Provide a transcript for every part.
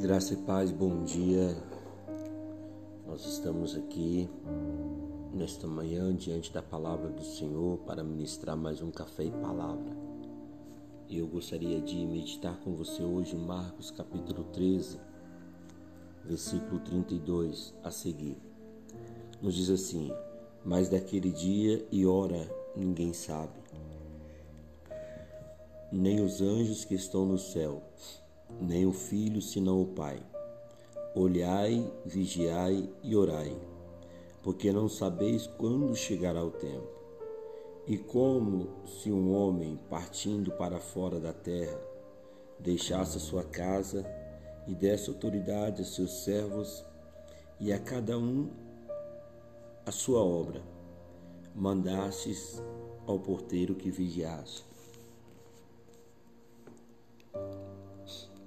Graça e paz, bom dia. Nós estamos aqui nesta manhã diante da palavra do Senhor para ministrar mais um café e palavra. Eu gostaria de meditar com você hoje Marcos capítulo 13, versículo 32 a seguir. Nos diz assim: Mas daquele dia e hora ninguém sabe, nem os anjos que estão no céu nem o filho senão o Pai. Olhai, vigiai e orai, porque não sabeis quando chegará o tempo. E como se um homem partindo para fora da terra deixasse a sua casa e desse autoridade a seus servos e a cada um a sua obra, mandastes ao porteiro que vigiasse.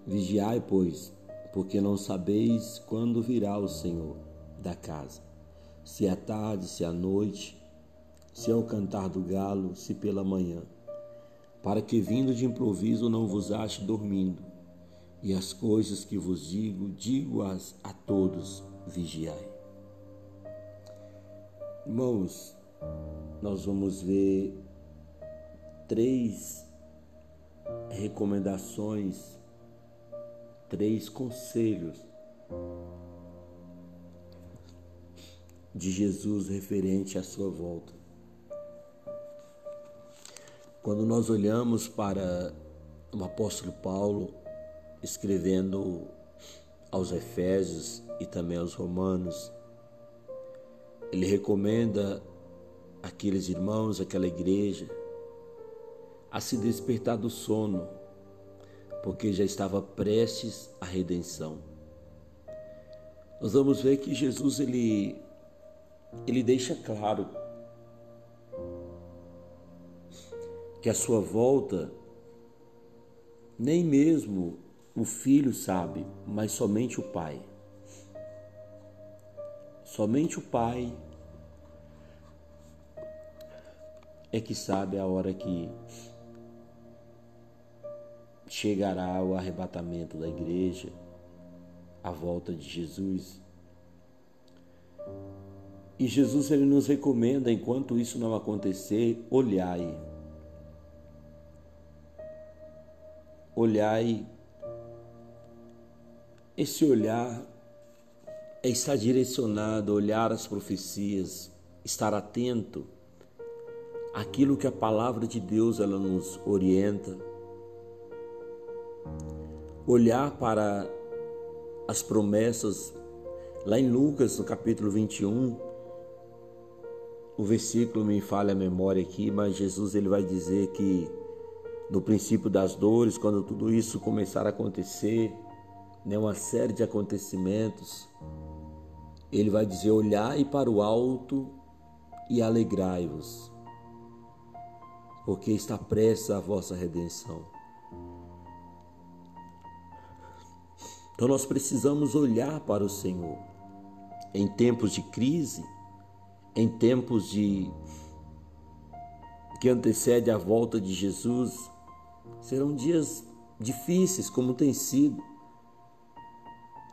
Vigiai, pois, porque não sabeis quando virá o Senhor da casa, se é tarde, se é noite, se é o cantar do galo, se pela manhã, para que vindo de improviso não vos ache dormindo. E as coisas que vos digo, digo-as a todos, vigiai. Irmãos, nós vamos ver três recomendações três conselhos de Jesus referente à sua volta. Quando nós olhamos para o apóstolo Paulo escrevendo aos Efésios e também aos Romanos, ele recomenda aqueles irmãos, aquela igreja, a se despertar do sono porque já estava prestes à redenção. Nós vamos ver que Jesus ele ele deixa claro que a sua volta nem mesmo o filho sabe, mas somente o pai. Somente o pai é que sabe a hora que chegará o arrebatamento da igreja, a volta de Jesus. E Jesus ele nos recomenda, enquanto isso não acontecer, olhai. Olhai. Esse olhar é estar direcionado, olhar as profecias, estar atento àquilo que a palavra de Deus ela nos orienta olhar para as promessas lá em Lucas, no capítulo 21, o versículo me falha a memória aqui, mas Jesus ele vai dizer que no princípio das dores, quando tudo isso começar a acontecer, né, uma série de acontecimentos, ele vai dizer: olhai para o alto e alegrai-vos, porque está prestes a vossa redenção. Então nós precisamos olhar para o Senhor. Em tempos de crise, em tempos de que antecede a volta de Jesus, serão dias difíceis como tem sido.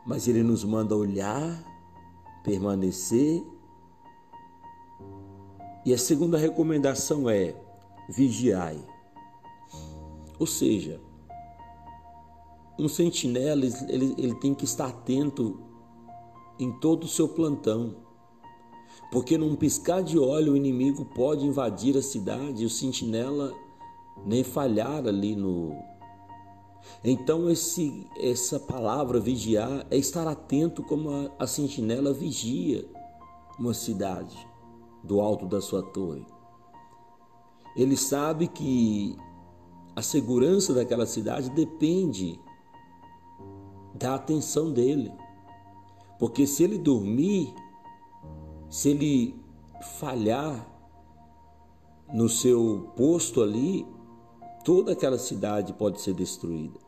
Mas ele nos manda olhar, permanecer. E a segunda recomendação é vigiai. Ou seja, um sentinela ele, ele tem que estar atento em todo o seu plantão, porque num piscar de olho o inimigo pode invadir a cidade e o sentinela nem falhar ali no. Então esse essa palavra vigiar é estar atento como a, a sentinela vigia uma cidade do alto da sua torre. Ele sabe que a segurança daquela cidade depende da atenção dele. Porque se ele dormir, se ele falhar no seu posto ali, toda aquela cidade pode ser destruída.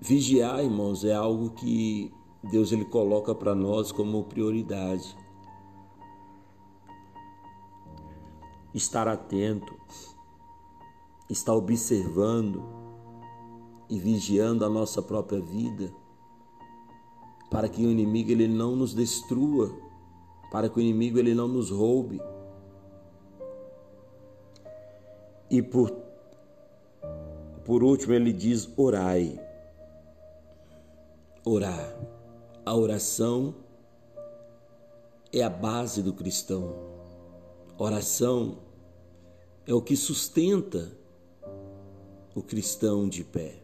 Vigiar, irmãos, é algo que Deus ele coloca para nós como prioridade. Estar atento, estar observando, e vigiando a nossa própria vida, para que o inimigo ele não nos destrua, para que o inimigo ele não nos roube. E por por último ele diz orai. Orar. A oração é a base do cristão. Oração é o que sustenta o cristão de pé.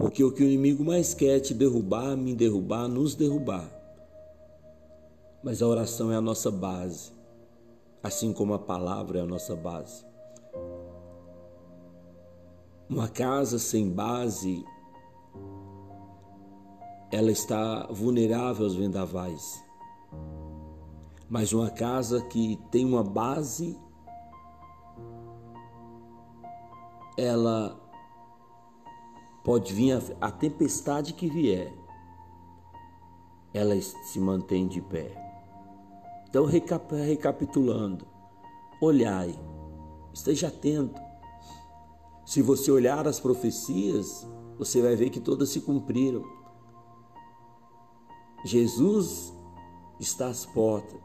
Porque o que o inimigo mais quer é te derrubar, me derrubar, nos derrubar. Mas a oração é a nossa base, assim como a palavra é a nossa base. Uma casa sem base, ela está vulnerável aos vendavais. Mas uma casa que tem uma base, ela pode vir a, a tempestade que vier, ela se mantém de pé. Então, recap, recapitulando, olhai, esteja atento. Se você olhar as profecias, você vai ver que todas se cumpriram. Jesus está às portas.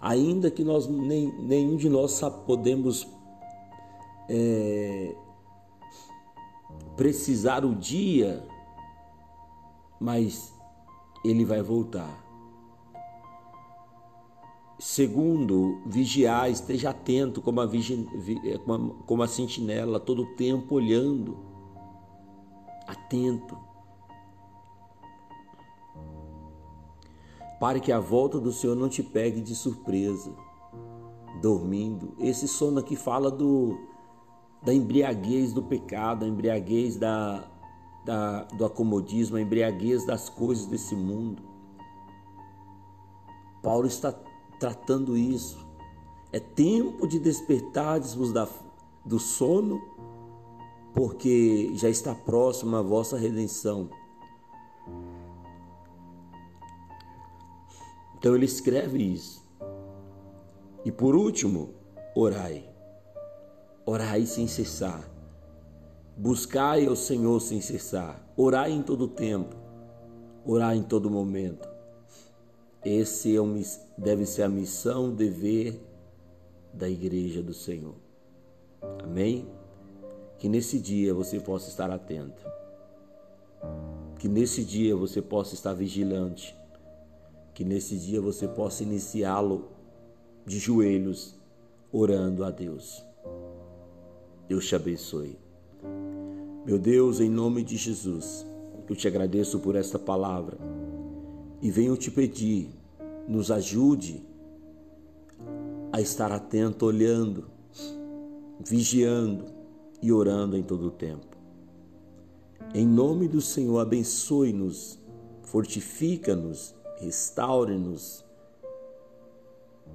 Ainda que nós nem, nenhum de nós podemos é, precisar o dia, mas ele vai voltar. Segundo, vigiar, esteja atento como a, como a sentinela, todo o tempo olhando, atento. Pare que a volta do Senhor não te pegue de surpresa, dormindo. Esse sono aqui fala do, da embriaguez do pecado, a embriaguez da, da, do acomodismo, a embriaguez das coisas desse mundo. Paulo está tratando isso. É tempo de despertardes-vos do sono, porque já está próxima a vossa redenção. Então ele escreve isso. E por último, orai. Orai sem cessar. Buscai ao Senhor sem cessar. Orai em todo tempo. Orai em todo momento. Esse é um, deve ser a missão, dever da igreja do Senhor. Amém? Que nesse dia você possa estar atento. Que nesse dia você possa estar vigilante que nesse dia você possa iniciá-lo de joelhos, orando a Deus. Deus te abençoe. Meu Deus, em nome de Jesus, eu te agradeço por esta palavra e venho te pedir, nos ajude a estar atento, olhando, vigiando e orando em todo o tempo. Em nome do Senhor, abençoe-nos, fortifica-nos restaure-nos.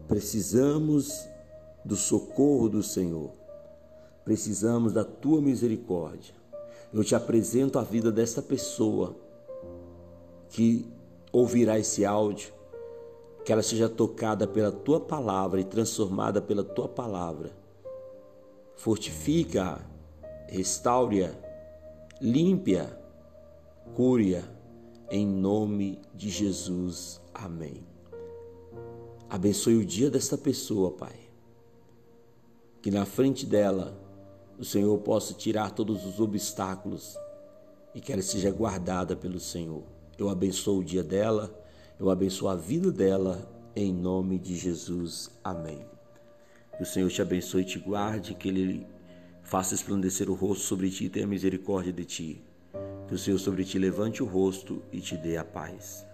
Precisamos do socorro do Senhor. Precisamos da tua misericórdia. Eu te apresento a vida desta pessoa que ouvirá esse áudio, que ela seja tocada pela tua palavra e transformada pela tua palavra. Fortifica, restaure-a, limpe-a, cure-a em nome de Jesus. Amém. Abençoe o dia desta pessoa, Pai. Que na frente dela o Senhor possa tirar todos os obstáculos e que ela seja guardada pelo Senhor. Eu abençoo o dia dela, eu abençoo a vida dela, em nome de Jesus. Amém. Que o Senhor te abençoe e te guarde, que Ele faça esplandecer o rosto sobre ti e tenha misericórdia de ti. Que o Senhor sobre ti levante o rosto e te dê a paz.